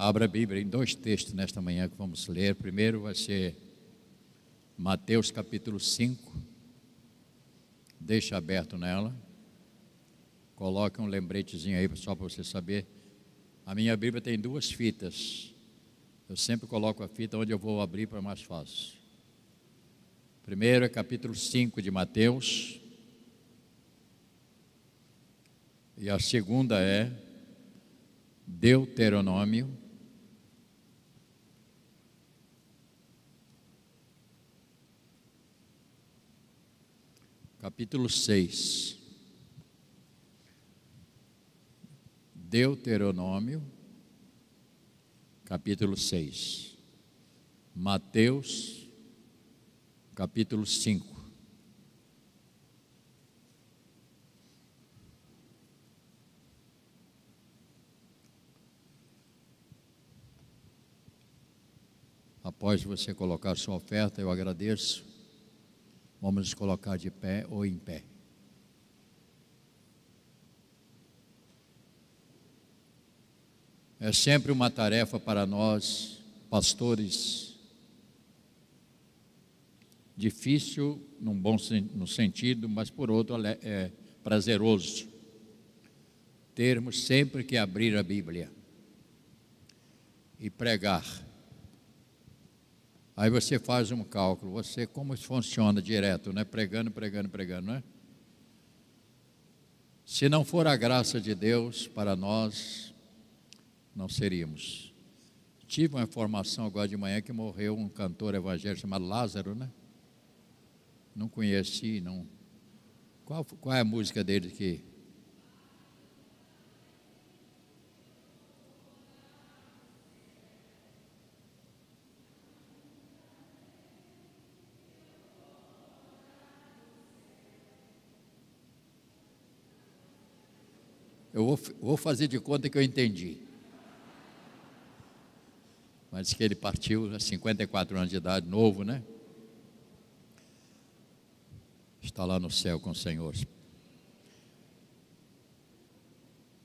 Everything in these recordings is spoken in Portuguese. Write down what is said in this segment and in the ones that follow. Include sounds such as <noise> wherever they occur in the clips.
Abra a Bíblia em dois textos nesta manhã que vamos ler. Primeiro vai ser Mateus capítulo 5. Deixa aberto nela. Coloque um lembretezinho aí só para você saber. A minha Bíblia tem duas fitas. Eu sempre coloco a fita onde eu vou abrir para mais fácil. Primeiro é capítulo 5 de Mateus. E a segunda é Deuteronômio capítulo 6. Deuteronômio, capítulo 6. Mateus, capítulo 5. Após você colocar sua oferta, eu agradeço. Vamos nos colocar de pé ou em pé. É sempre uma tarefa para nós, pastores, difícil num bom no sentido, mas por outro é prazeroso termos sempre que abrir a Bíblia e pregar Aí você faz um cálculo, você como funciona direto, né? Pregando, pregando, pregando, né? Se não for a graça de Deus para nós, não seríamos. Tive uma informação agora de manhã que morreu um cantor evangélico chamado Lázaro, né? Não conheci, não. Qual, qual é a música dele que Eu vou, vou fazer de conta que eu entendi. Mas que ele partiu a 54 anos de idade, novo, né? Está lá no céu com o Senhor.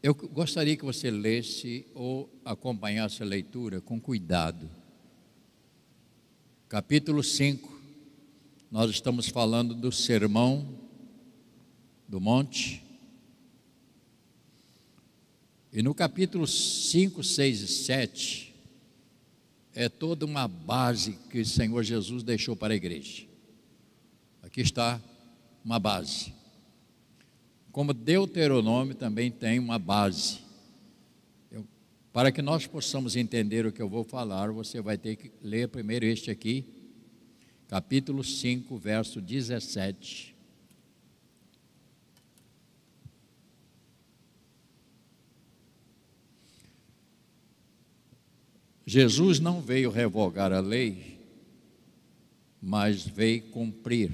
Eu gostaria que você lesse ou acompanhasse a leitura com cuidado. Capítulo 5, nós estamos falando do sermão do monte e no capítulo 5, 6 e 7, é toda uma base que o Senhor Jesus deixou para a igreja. Aqui está uma base. Como Deuteronômio também tem uma base. Eu, para que nós possamos entender o que eu vou falar, você vai ter que ler primeiro este aqui, capítulo 5, verso 17 Jesus não veio revogar a lei, mas veio cumprir.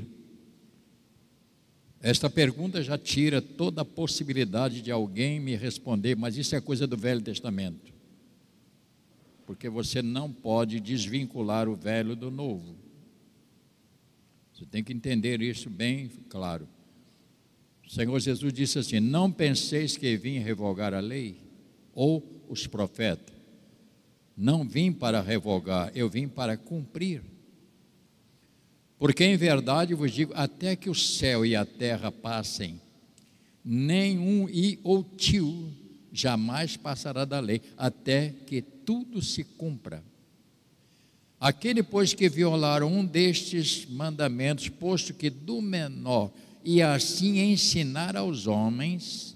Esta pergunta já tira toda a possibilidade de alguém me responder, mas isso é coisa do Velho Testamento. Porque você não pode desvincular o velho do novo. Você tem que entender isso bem claro. O Senhor Jesus disse assim: Não penseis que vim revogar a lei ou os profetas. Não vim para revogar, eu vim para cumprir. Porque em verdade vos digo: até que o céu e a terra passem, nenhum i ou tio jamais passará da lei, até que tudo se cumpra. Aquele, pois, que violar um destes mandamentos, posto que do menor, e assim ensinar aos homens,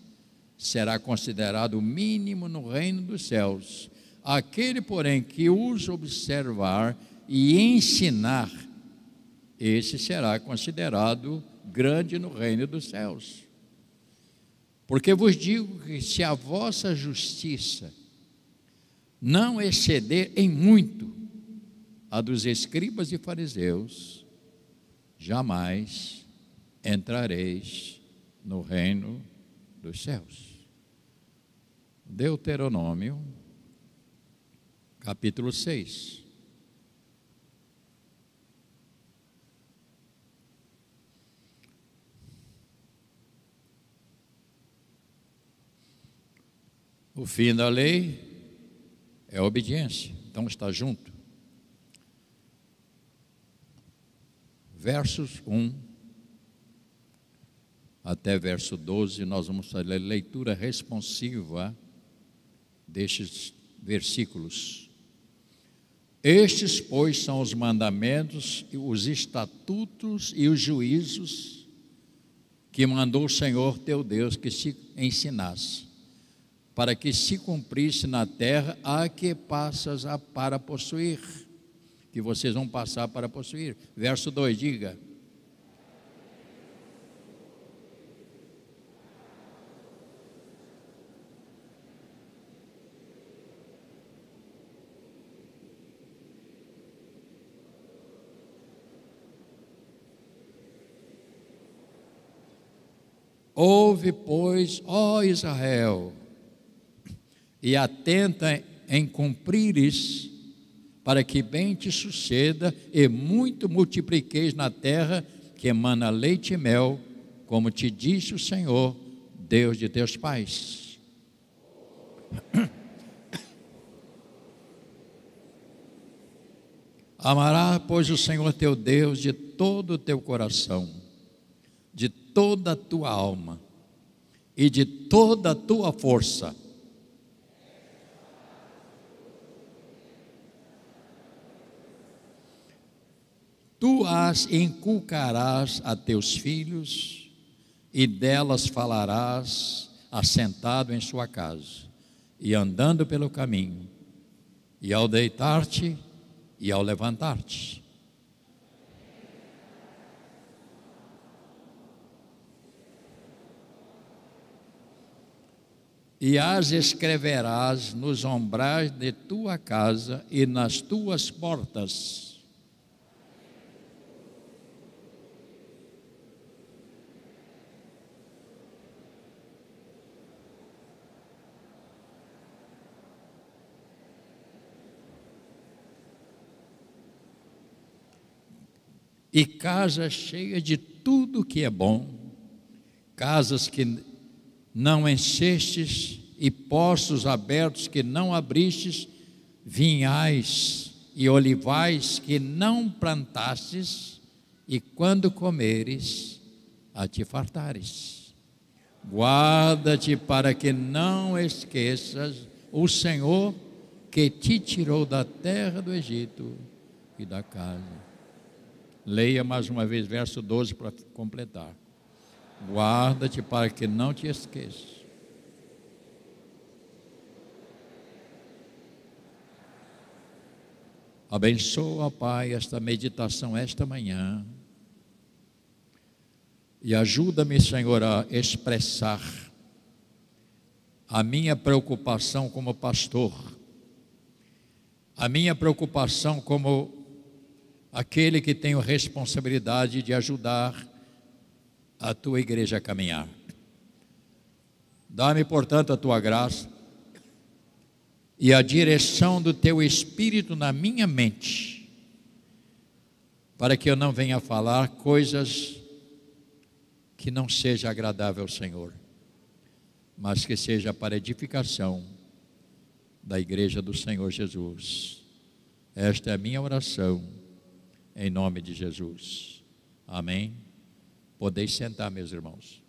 será considerado mínimo no reino dos céus. Aquele, porém, que os observar e ensinar, esse será considerado grande no reino dos céus. Porque vos digo que se a vossa justiça não exceder em muito a dos escribas e fariseus, jamais entrareis no reino dos céus. Deuteronômio capítulo 6. O fim da lei É obediência. Então está junto. Versos 1 até verso 12, nós vamos fazer a leitura responsiva destes versículos. Estes, pois, são os mandamentos, os estatutos e os juízos que mandou o Senhor teu Deus que se ensinasse, para que se cumprisse na terra a que passas a para possuir, que vocês vão passar para possuir. Verso 2, diga. Ouve, pois, ó Israel, e atenta em cumprires, para que bem te suceda e muito multipliqueis na terra que emana leite e mel, como te disse o Senhor, Deus de teus pais. <coughs> Amará, pois, o Senhor teu Deus de todo o teu coração de toda a tua alma e de toda a tua força. Tu as inculcarás a teus filhos e delas falarás assentado em sua casa e andando pelo caminho, e ao deitar-te e ao levantar-te e as escreverás nos ombrais de tua casa e nas tuas portas. E casa cheia de tudo que é bom, casas que não enchestes, e poços abertos que não abristes, vinhais e olivais que não plantastes, e quando comeres, a te fartares. Guarda-te para que não esqueças o Senhor que te tirou da terra do Egito e da casa. Leia mais uma vez verso 12 para completar. Guarda-te para que não te esqueças. Abençoa, Pai, esta meditação esta manhã. E ajuda-me, Senhor, a expressar a minha preocupação como pastor, a minha preocupação como aquele que a responsabilidade de ajudar a tua igreja caminhar. Dá-me, portanto, a tua graça e a direção do teu espírito na minha mente, para que eu não venha falar coisas que não seja agradável ao Senhor, mas que seja para edificação da igreja do Senhor Jesus. Esta é a minha oração, em nome de Jesus. Amém. Podeis sentar, meus irmãos.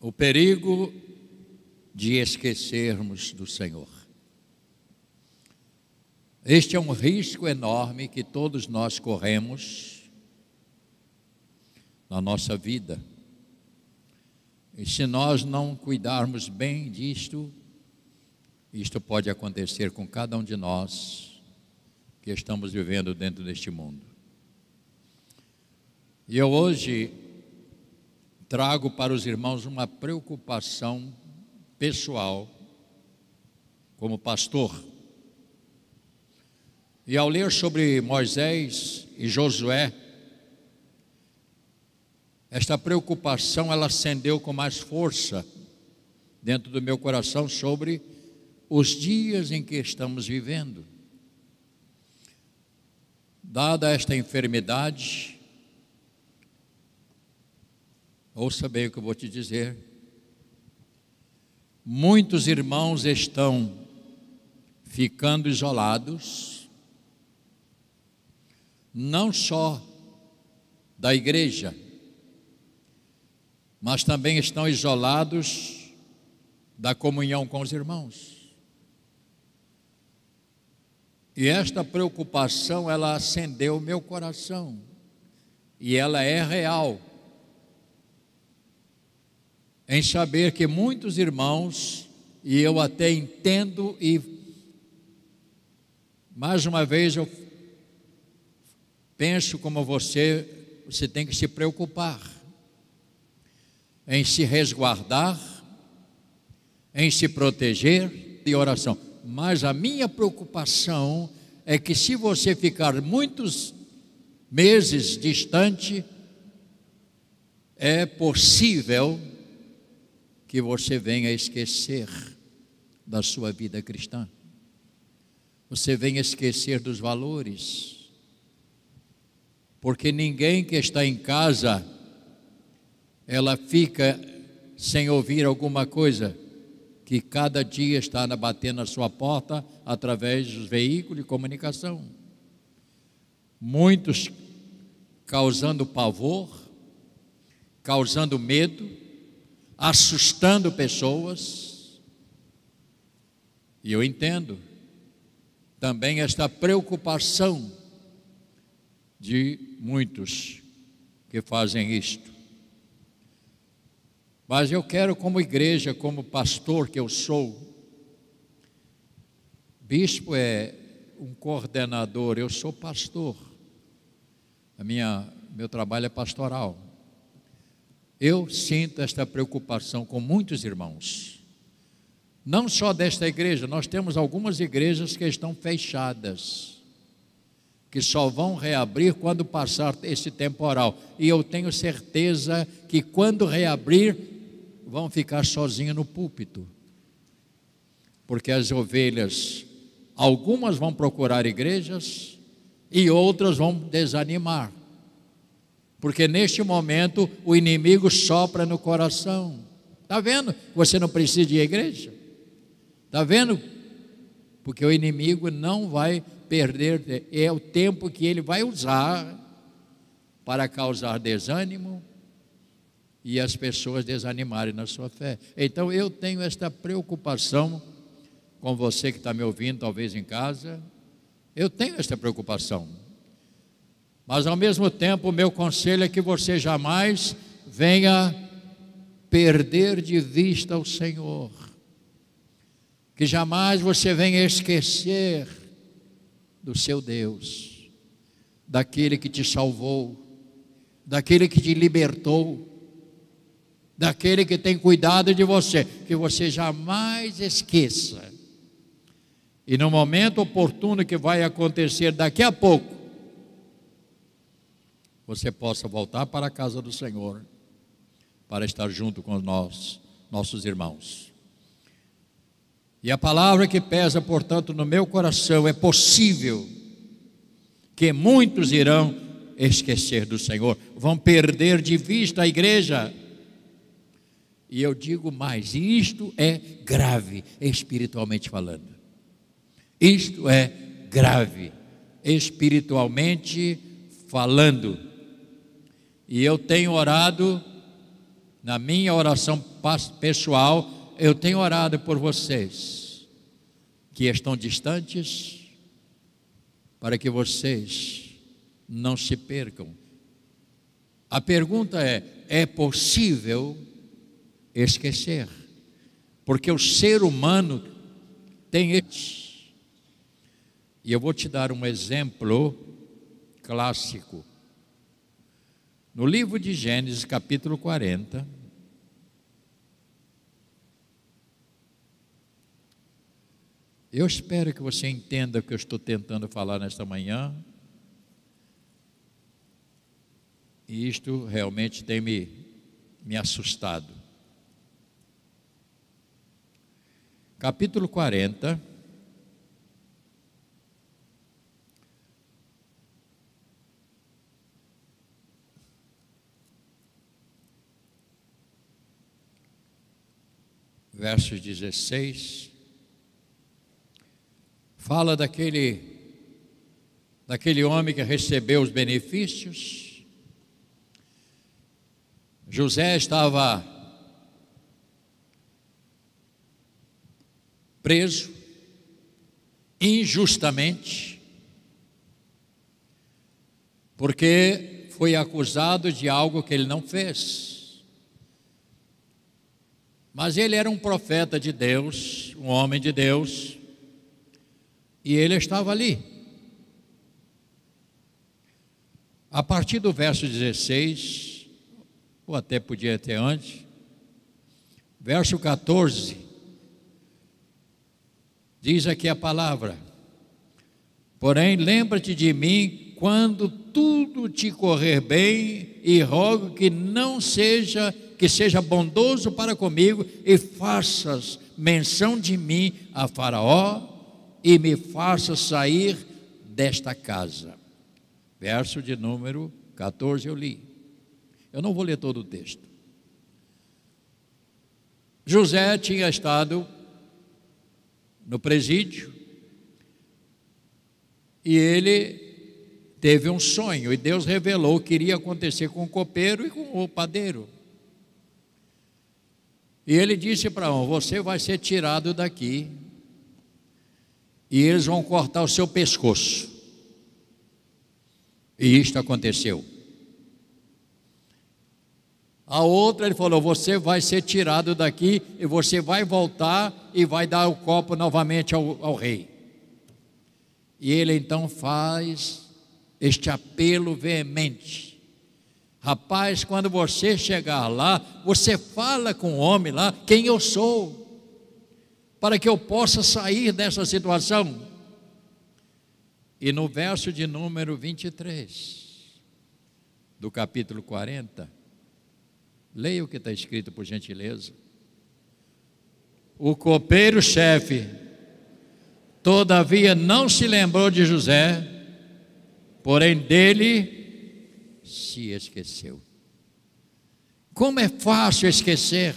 O perigo de esquecermos do Senhor. Este é um risco enorme que todos nós corremos na nossa vida. E se nós não cuidarmos bem disto, isto pode acontecer com cada um de nós que estamos vivendo dentro deste mundo. E eu hoje trago para os irmãos uma preocupação pessoal, como pastor. E ao ler sobre Moisés e Josué, esta preocupação ela acendeu com mais força dentro do meu coração sobre os dias em que estamos vivendo. Dada esta enfermidade, ouça bem o que eu vou te dizer. Muitos irmãos estão ficando isolados, não só da igreja, mas também estão isolados da comunhão com os irmãos. E esta preocupação, ela acendeu o meu coração, e ela é real, em saber que muitos irmãos, e eu até entendo, e mais uma vez eu penso como você, você tem que se preocupar em se resguardar, em se proteger de oração. Mas a minha preocupação é que se você ficar muitos meses distante, é possível que você venha esquecer da sua vida cristã. Você venha esquecer dos valores. Porque ninguém que está em casa ela fica sem ouvir alguma coisa que cada dia está batendo na sua porta através dos veículos de comunicação. Muitos causando pavor, causando medo, assustando pessoas. E eu entendo também esta preocupação de muitos que fazem isto. Mas eu quero, como igreja, como pastor que eu sou, bispo é um coordenador, eu sou pastor. A minha, meu trabalho é pastoral. Eu sinto esta preocupação com muitos irmãos. Não só desta igreja, nós temos algumas igrejas que estão fechadas, que só vão reabrir quando passar esse temporal. E eu tenho certeza que quando reabrir, vão ficar sozinhos no púlpito. Porque as ovelhas, algumas vão procurar igrejas e outras vão desanimar. Porque neste momento o inimigo sopra no coração. Está vendo? Você não precisa de igreja. Está vendo? Porque o inimigo não vai perder, é o tempo que ele vai usar para causar desânimo, e as pessoas desanimarem na sua fé. Então eu tenho esta preocupação com você que está me ouvindo, talvez em casa. Eu tenho esta preocupação. Mas ao mesmo tempo, o meu conselho é que você jamais venha perder de vista o Senhor. Que jamais você venha esquecer do seu Deus, daquele que te salvou, daquele que te libertou daquele que tem cuidado de você, que você jamais esqueça. E no momento oportuno que vai acontecer daqui a pouco, você possa voltar para a casa do Senhor para estar junto com nós, nossos irmãos. E a palavra que pesa, portanto, no meu coração é possível que muitos irão esquecer do Senhor, vão perder de vista a igreja e eu digo mais: isto é grave, espiritualmente falando. Isto é grave, espiritualmente falando. E eu tenho orado, na minha oração pessoal, eu tenho orado por vocês que estão distantes, para que vocês não se percam. A pergunta é: é possível esquecer. Porque o ser humano tem esse. E eu vou te dar um exemplo clássico. No livro de Gênesis, capítulo 40, eu espero que você entenda o que eu estou tentando falar nesta manhã. E isto realmente tem me, me assustado. capítulo 40. Versos 16, fala daquele, daquele homem que recebeu os benefícios. José estava preso injustamente, porque foi acusado de algo que ele não fez. Mas ele era um profeta de Deus, um homem de Deus, e ele estava ali. A partir do verso 16, ou até podia ter antes, verso 14, diz aqui a palavra: Porém, lembra-te de mim quando tudo te correr bem, e rogo que não seja, que seja bondoso para comigo, e faças menção de mim a Faraó, e me faça sair desta casa. Verso de número 14 eu li. Eu não vou ler todo o texto. José tinha estado no presídio e ele teve um sonho e Deus revelou o que iria acontecer com o copeiro e com o padeiro. E ele disse para um: Você vai ser tirado daqui e eles vão cortar o seu pescoço. E isto aconteceu. A outra, ele falou: Você vai ser tirado daqui e você vai voltar e vai dar o copo novamente ao, ao rei. E ele então faz este apelo veemente. Rapaz, quando você chegar lá, você fala com o homem lá quem eu sou para que eu possa sair dessa situação. E no verso de número 23, do capítulo 40, leia o que está escrito, por gentileza. O copeiro-chefe, todavia, não se lembrou de José, porém dele se esqueceu. Como é fácil esquecer.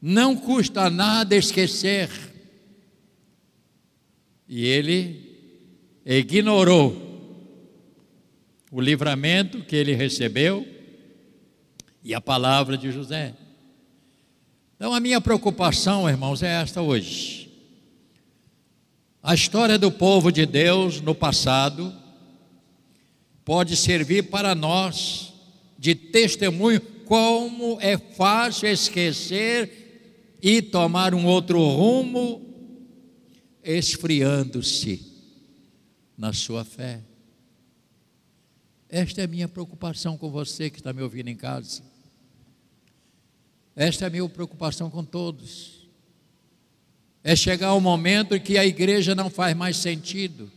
Não custa nada esquecer. E ele ignorou o livramento que ele recebeu e a palavra de José. Então, a minha preocupação, irmãos, é esta hoje. A história do povo de Deus no passado pode servir para nós de testemunho como é fácil esquecer e tomar um outro rumo, esfriando-se na sua fé. Esta é a minha preocupação com você que está me ouvindo em casa. Esta é a minha preocupação com todos. É chegar ao momento em que a igreja não faz mais sentido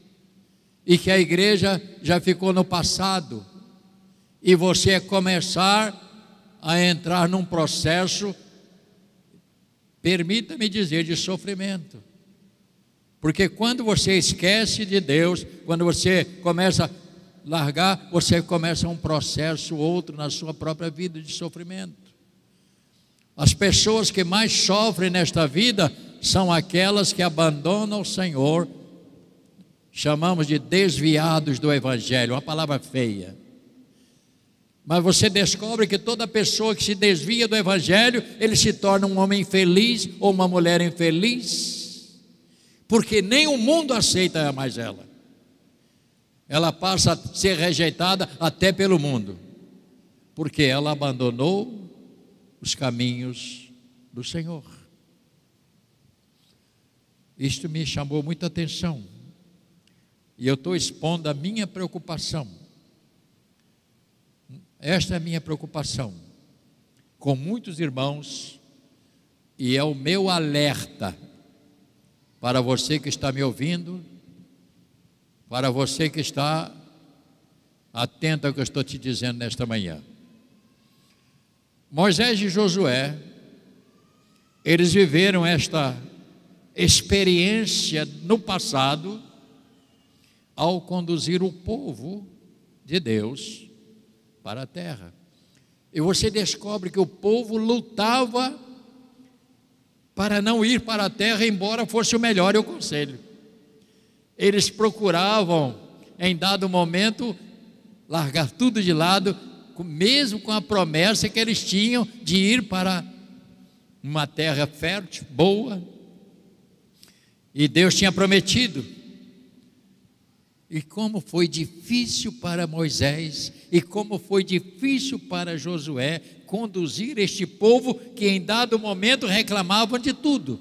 e que a igreja já ficou no passado e você começar a entrar num processo permita-me dizer, de sofrimento. Porque quando você esquece de Deus, quando você começa a largar, você começa um processo outro na sua própria vida de sofrimento. As pessoas que mais sofrem nesta vida são aquelas que abandonam o Senhor, chamamos de desviados do Evangelho, uma palavra feia. Mas você descobre que toda pessoa que se desvia do Evangelho, ele se torna um homem infeliz ou uma mulher infeliz, porque nem o mundo aceita mais ela. Ela passa a ser rejeitada até pelo mundo, porque ela abandonou os caminhos do Senhor. Isto me chamou muita atenção, e eu estou expondo a minha preocupação esta é a minha preocupação com muitos irmãos e é o meu alerta para você que está me ouvindo, para você que está atento ao que eu estou te dizendo nesta manhã. Moisés e Josué, eles viveram esta experiência no passado ao conduzir o povo de Deus para a terra. E você descobre que o povo lutava para não ir para a terra, embora fosse o melhor o conselho. Eles procuravam, em dado momento, largar tudo de lado, mesmo com a promessa que eles tinham de ir para uma terra fértil, boa. E Deus tinha prometido. E como foi difícil para Moisés e como foi difícil para Josué conduzir este povo que em dado momento reclamavam de tudo.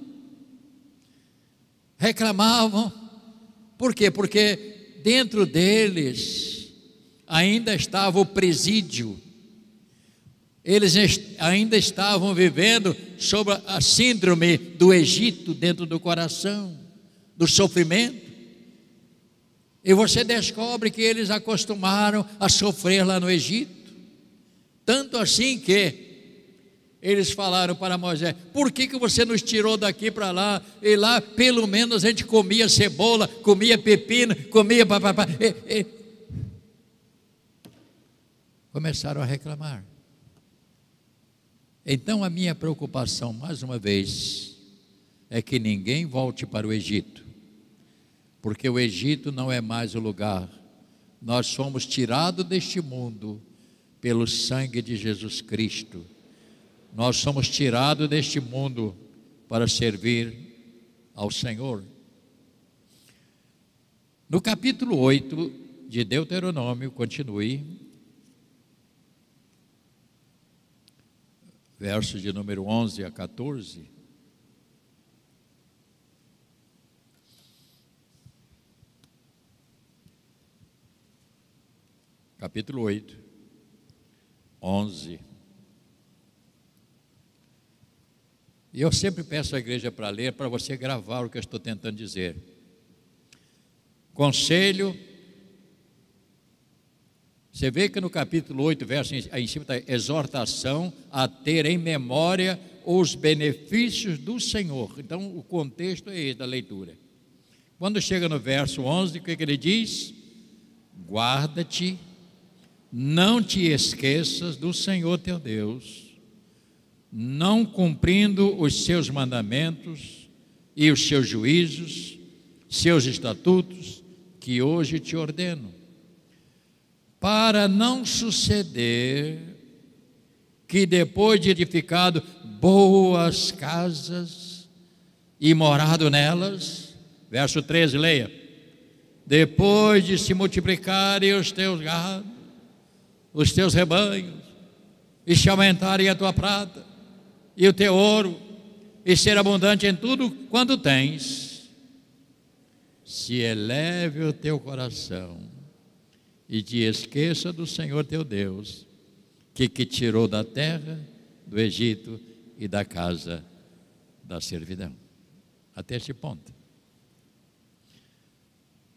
Reclamavam, por quê? Porque dentro deles ainda estava o presídio, eles ainda estavam vivendo sob a síndrome do Egito dentro do coração, do sofrimento. E você descobre que eles acostumaram a sofrer lá no Egito. Tanto assim que eles falaram para Moisés: por que, que você nos tirou daqui para lá? E lá, pelo menos, a gente comia cebola, comia pepino, comia papapá. E, e... Começaram a reclamar. Então, a minha preocupação, mais uma vez, é que ninguém volte para o Egito porque o Egito não é mais o lugar. Nós somos tirados deste mundo pelo sangue de Jesus Cristo. Nós somos tirados deste mundo para servir ao Senhor. No capítulo 8 de Deuteronômio, continue, versos de número 11 a 14. capítulo 8, 11. E eu sempre peço à igreja para ler, para você gravar o que eu estou tentando dizer. Conselho. Você vê que no capítulo 8, verso em cima está exortação a ter em memória os benefícios do Senhor. Então, o contexto é esse da leitura. Quando chega no verso 11, o que, que ele diz? Guarda-te não te esqueças do Senhor teu Deus, não cumprindo os seus mandamentos e os seus juízos, seus estatutos, que hoje te ordeno, para não suceder que depois de edificado boas casas e morado nelas, verso 13, leia, depois de se multiplicarem os teus gados, os teus rebanhos, e se aumentarem a tua prata e o teu ouro, e ser abundante em tudo quanto tens, se eleve o teu coração e te esqueça do Senhor teu Deus, que te tirou da terra, do Egito e da casa da servidão. Até este ponto.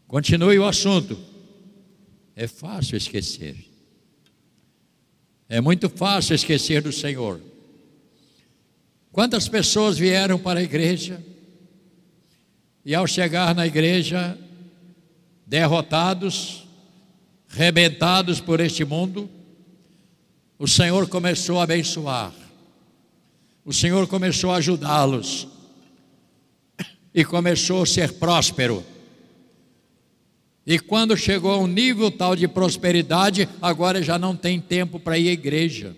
Continue o assunto. É fácil esquecer. É muito fácil esquecer do Senhor. Quantas pessoas vieram para a igreja e, ao chegar na igreja, derrotados, rebentados por este mundo, o Senhor começou a abençoar, o Senhor começou a ajudá-los e começou a ser próspero. E quando chegou a um nível tal de prosperidade, agora já não tem tempo para ir à igreja.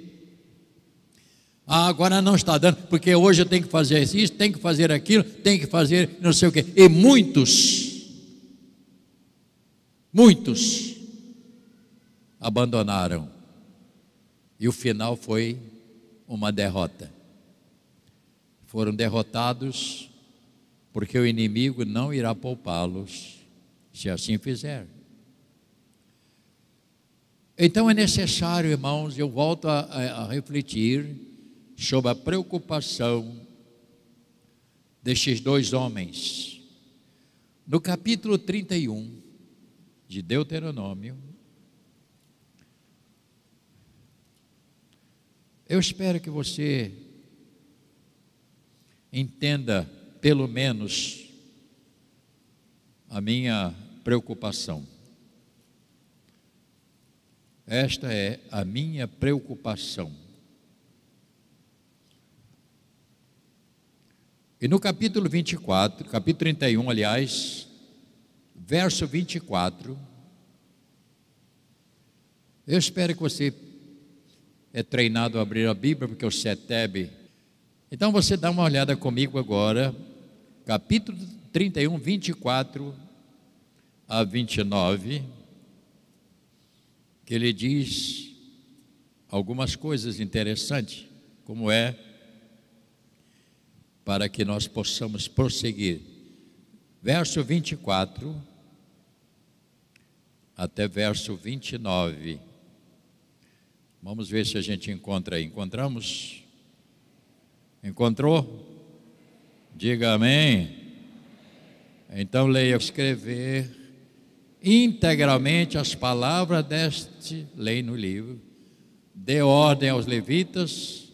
Ah, agora não está dando, porque hoje eu tenho que fazer isso, tem que fazer aquilo, tem que fazer não sei o quê. E muitos, muitos abandonaram. E o final foi uma derrota. Foram derrotados porque o inimigo não irá poupá-los se assim fizer. Então é necessário, irmãos, eu volto a, a, a refletir sobre a preocupação destes dois homens. No capítulo 31 de Deuteronômio, eu espero que você entenda, pelo menos, a minha preocupação. Esta é a minha preocupação. E no capítulo 24, capítulo 31, aliás, verso 24, eu espero que você é treinado a abrir a Bíblia, porque é TEB. Então você dá uma olhada comigo agora, capítulo 31, 24 a 29, que ele diz algumas coisas interessantes, como é para que nós possamos prosseguir. Verso 24 até verso 29. Vamos ver se a gente encontra aí. Encontramos? Encontrou? Diga amém. Então leia escrever integralmente as palavras deste lei no livro. Dê ordem aos levitas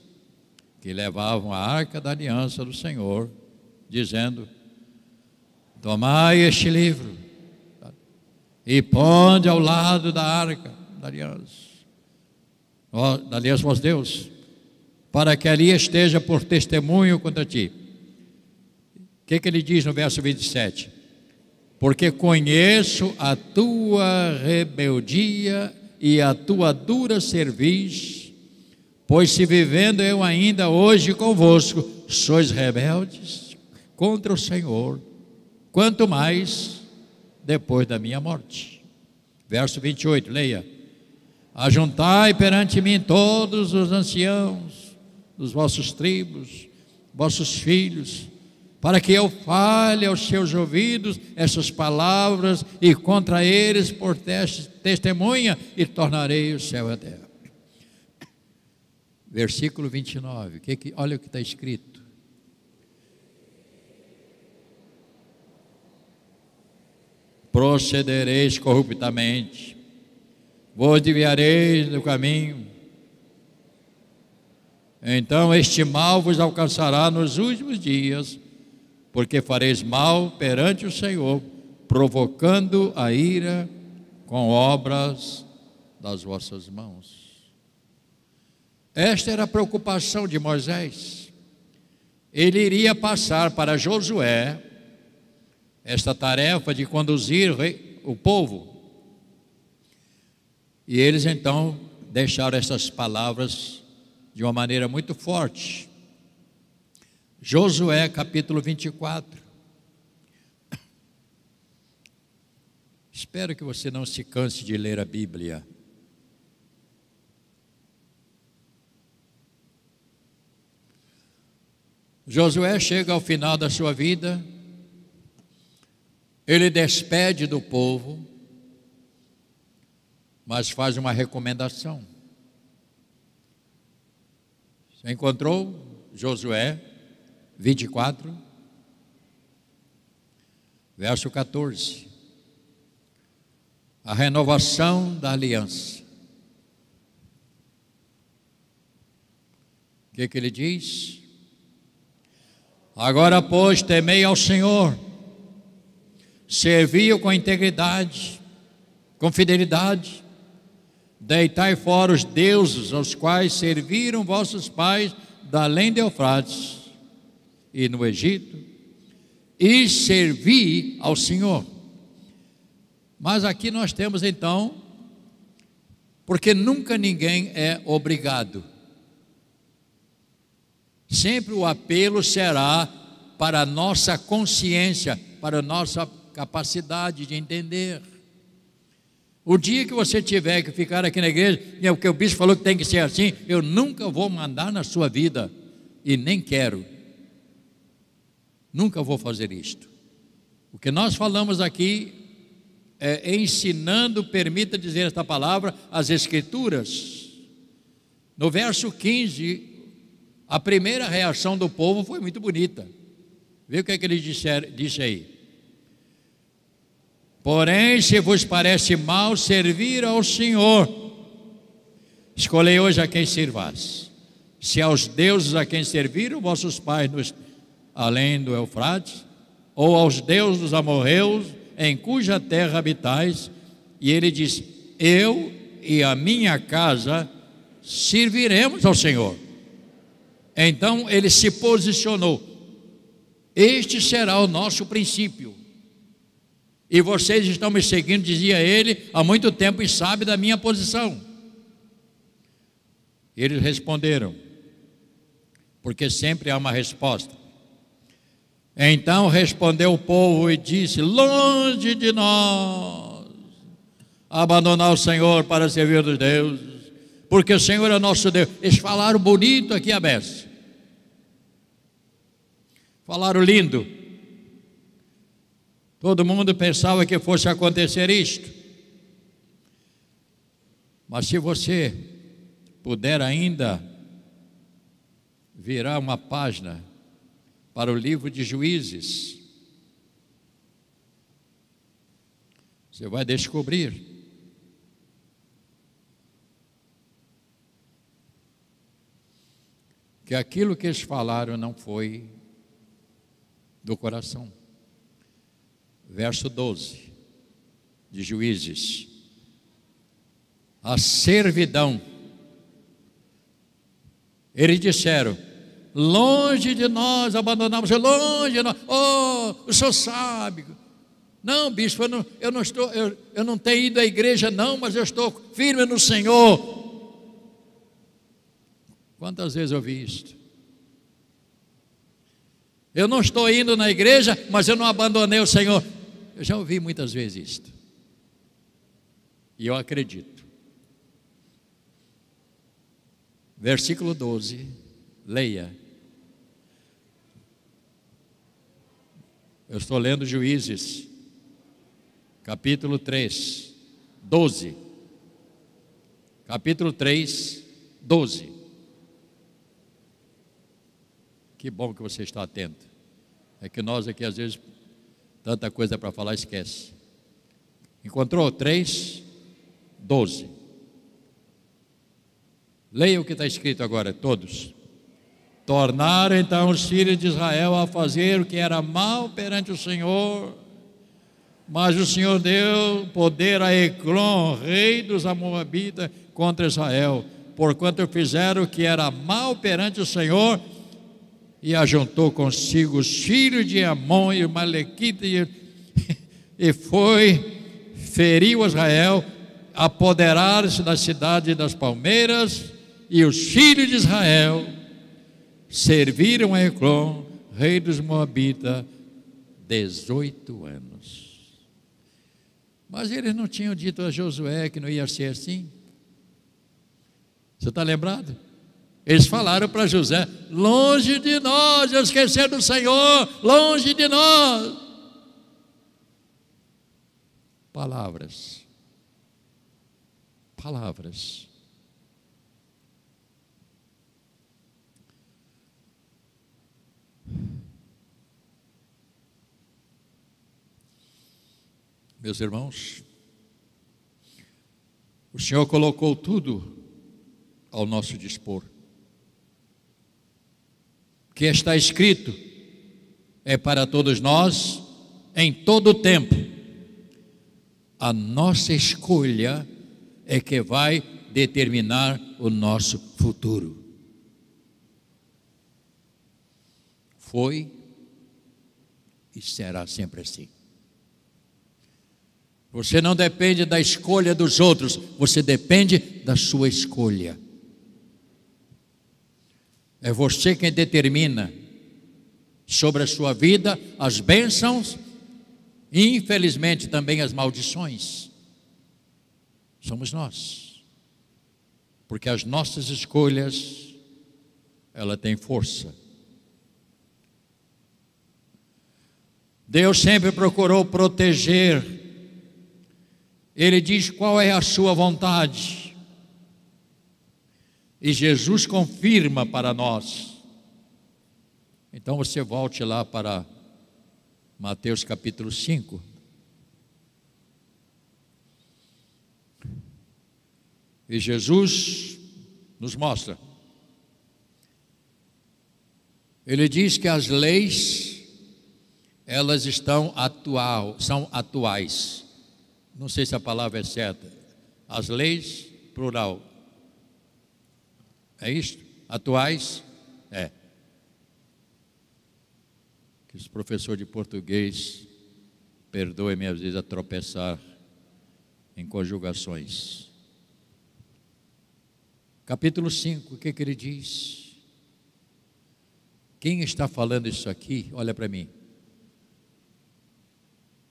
que levavam a arca da aliança do Senhor, dizendo: Tomai este livro e ponde ao lado da arca da aliança, da aliança com Deus, para que ali esteja por testemunho contra ti. O que, que ele diz no verso 27? Porque conheço a tua rebeldia e a tua dura cerviz Pois se vivendo eu ainda hoje convosco, sois rebeldes contra o Senhor, quanto mais depois da minha morte. Verso 28, leia. Ajuntai perante mim todos os anciãos dos vossos tribos, vossos filhos, para que eu fale aos seus ouvidos essas palavras e contra eles por testemunha e tornarei o céu e a terra versículo 29. Que que, olha o que está escrito. Procedereis corruptamente, vos desviareis do caminho. Então este mal vos alcançará nos últimos dias, porque fareis mal perante o Senhor, provocando a ira com obras das vossas mãos. Esta era a preocupação de Moisés. Ele iria passar para Josué esta tarefa de conduzir o povo. E eles então deixaram essas palavras de uma maneira muito forte. Josué capítulo 24. Espero que você não se canse de ler a Bíblia. Josué chega ao final da sua vida, ele despede do povo, mas faz uma recomendação. Você encontrou Josué 24, verso 14. A renovação da aliança. O que, que ele diz? Agora, pois, temei ao Senhor, servi-o com integridade, com fidelidade, deitai fora os deuses aos quais serviram vossos pais da além de Eufrates e no Egito, e servi ao Senhor. Mas aqui nós temos então, porque nunca ninguém é obrigado. Sempre o apelo será para a nossa consciência, para a nossa capacidade de entender. O dia que você tiver que ficar aqui na igreja, e é o que o bispo falou que tem que ser assim, eu nunca vou mandar na sua vida, e nem quero. Nunca vou fazer isto. O que nós falamos aqui é ensinando, permita dizer esta palavra, as Escrituras. No verso 15, a primeira reação do povo foi muito bonita. Vê o que, é que ele disse, disse aí. Porém, se vos parece mal servir ao Senhor, escolhei hoje a quem sirvas. Se aos deuses a quem serviram vossos pais nos, além do Eufrates, ou aos deuses dos amorreus, em cuja terra habitais, e ele diz: Eu e a minha casa serviremos ao Senhor. Então ele se posicionou. Este será o nosso princípio. E vocês estão me seguindo, dizia ele, há muito tempo e sabe da minha posição. Eles responderam, porque sempre há uma resposta. Então respondeu o povo e disse: Longe de nós abandonar o Senhor para servir os deuses, porque o Senhor é nosso Deus. Eles falaram bonito aqui a beça. Falaram lindo. Todo mundo pensava que fosse acontecer isto. Mas se você puder ainda virar uma página para o livro de Juízes, você vai descobrir que aquilo que eles falaram não foi do coração. Verso 12 de Juízes. A servidão. Eles disseram: longe de nós abandonamos, longe de nós. Oh, o senhor sabe. Não, bispo, eu não, eu não estou, eu, eu não tenho ido à igreja, não, mas eu estou firme no Senhor. Quantas vezes eu vi isto? Eu não estou indo na igreja, mas eu não abandonei o Senhor. Eu já ouvi muitas vezes isto. E eu acredito. Versículo 12, leia. Eu estou lendo Juízes, capítulo 3, 12. Capítulo 3, 12. Que bom que você está atento. É que nós aqui, às vezes, tanta coisa para falar, esquece. Encontrou? 3, 12. Leia o que está escrito agora, todos. Tornaram então os filhos de Israel a fazer o que era mal perante o Senhor, mas o Senhor deu poder a Eclon, rei dos Amoabitas, contra Israel, porquanto fizeram o que era mal perante o Senhor e ajuntou consigo os filhos de Amon e Malequita e, <laughs> e foi, feriu Israel, apoderaram-se da cidade das palmeiras e os filhos de Israel serviram a Eclon, rei dos Moabitas, 18 anos. Mas eles não tinham dito a Josué que não ia ser assim? Você está lembrado? Eles falaram para José: longe de nós, esquecer do Senhor, longe de nós. Palavras. Palavras. Meus irmãos, o Senhor colocou tudo ao nosso dispor que está escrito é para todos nós em todo o tempo. A nossa escolha é que vai determinar o nosso futuro. Foi e será sempre assim. Você não depende da escolha dos outros, você depende da sua escolha. É você quem determina sobre a sua vida as bênçãos e, infelizmente, também as maldições. Somos nós. Porque as nossas escolhas, ela tem força. Deus sempre procurou proteger. Ele diz qual é a sua vontade. E Jesus confirma para nós. Então você volte lá para Mateus capítulo 5. E Jesus nos mostra. Ele diz que as leis elas estão atual, são atuais. Não sei se a palavra é certa. As leis plural é isto? Atuais? É. que os professores de português perdoem-me às vezes a tropeçar em conjugações. Capítulo 5, o que, que ele diz? Quem está falando isso aqui, olha para mim.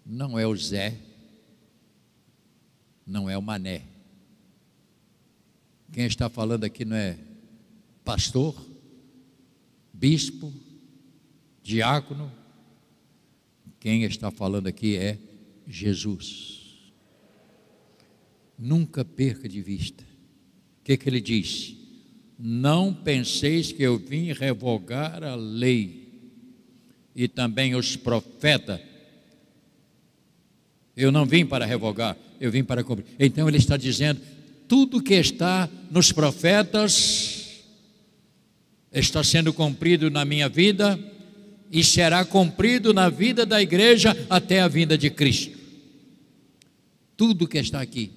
Não é o Zé, não é o Mané. Quem está falando aqui não é pastor, bispo, diácono. Quem está falando aqui é Jesus. Nunca perca de vista. O que, que ele diz? Não penseis que eu vim revogar a lei e também os profetas. Eu não vim para revogar, eu vim para cumprir. Então ele está dizendo: tudo que está nos profetas está sendo cumprido na minha vida e será cumprido na vida da igreja até a vinda de Cristo. Tudo que está aqui.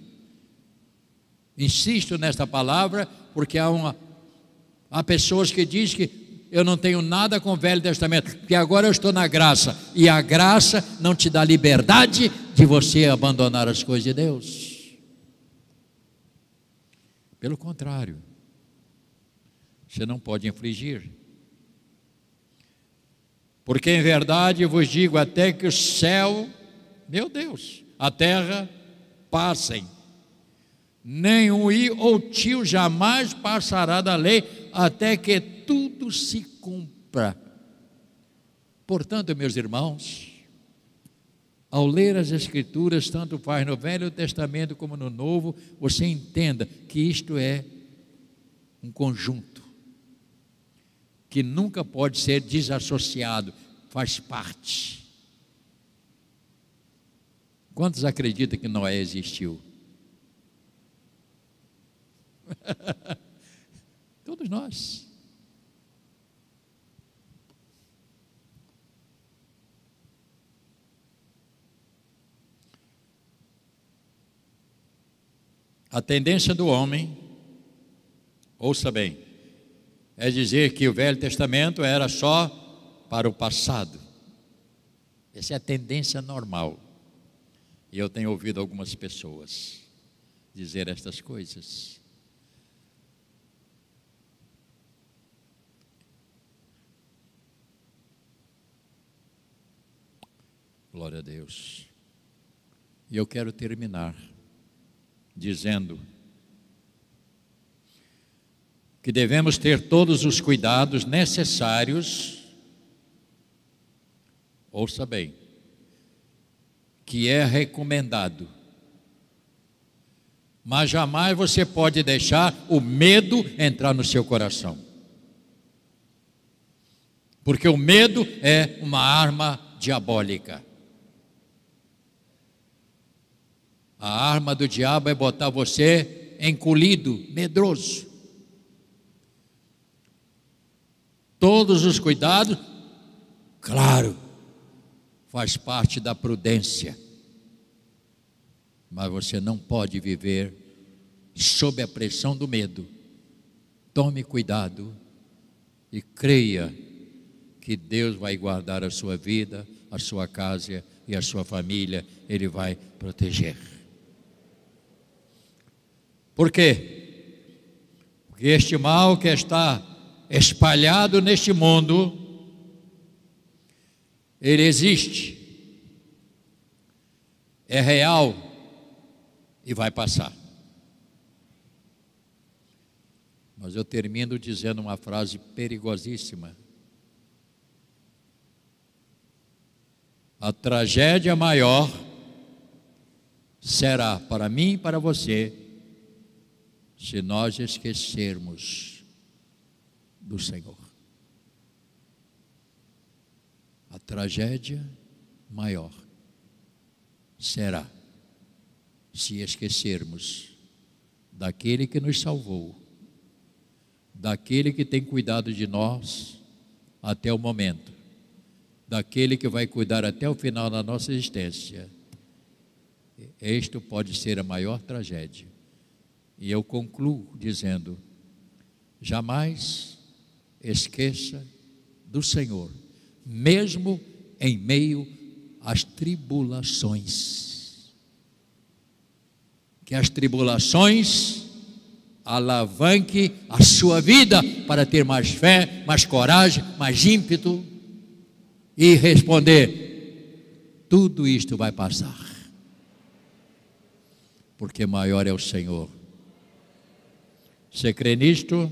Insisto nesta palavra porque há uma há pessoas que dizem que eu não tenho nada com o Velho Testamento, porque agora eu estou na graça, e a graça não te dá liberdade de você abandonar as coisas de Deus. Pelo contrário, você não pode infligir. Porque em verdade vos digo até que o céu, meu Deus, a terra passem, o i ou tio jamais passará da lei, até que tudo se cumpra. Portanto, meus irmãos, ao ler as Escrituras, tanto faz no Velho Testamento como no Novo, você entenda que isto é um conjunto que nunca pode ser desassociado, faz parte. Quantos acreditam que Noé existiu? <laughs> Todos nós. A tendência do homem, ouça bem, é dizer que o Velho Testamento era só para o passado. Essa é a tendência normal. E eu tenho ouvido algumas pessoas dizer estas coisas. Glória a Deus. E eu quero terminar dizendo que devemos ter todos os cuidados necessários, ouça bem, que é recomendado. Mas jamais você pode deixar o medo entrar no seu coração. Porque o medo é uma arma diabólica. A arma do diabo é botar você encolhido, medroso. Todos os cuidados, claro, faz parte da prudência. Mas você não pode viver sob a pressão do medo. Tome cuidado e creia que Deus vai guardar a sua vida, a sua casa e a sua família, Ele vai proteger. Por quê? Porque este mal que está espalhado neste mundo, ele existe, é real e vai passar. Mas eu termino dizendo uma frase perigosíssima. A tragédia maior será para mim e para você se nós esquecermos do Senhor. A tragédia maior será se esquecermos daquele que nos salvou, daquele que tem cuidado de nós até o momento, daquele que vai cuidar até o final da nossa existência. Isto pode ser a maior tragédia e eu concluo dizendo: jamais esqueça do Senhor, mesmo em meio às tribulações. Que as tribulações alavanque a sua vida para ter mais fé, mais coragem, mais ímpeto e responder: tudo isto vai passar, porque maior é o Senhor. Você crê nisto?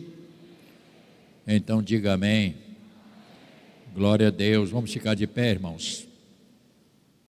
Então diga amém. Glória a Deus. Vamos ficar de pé, irmãos.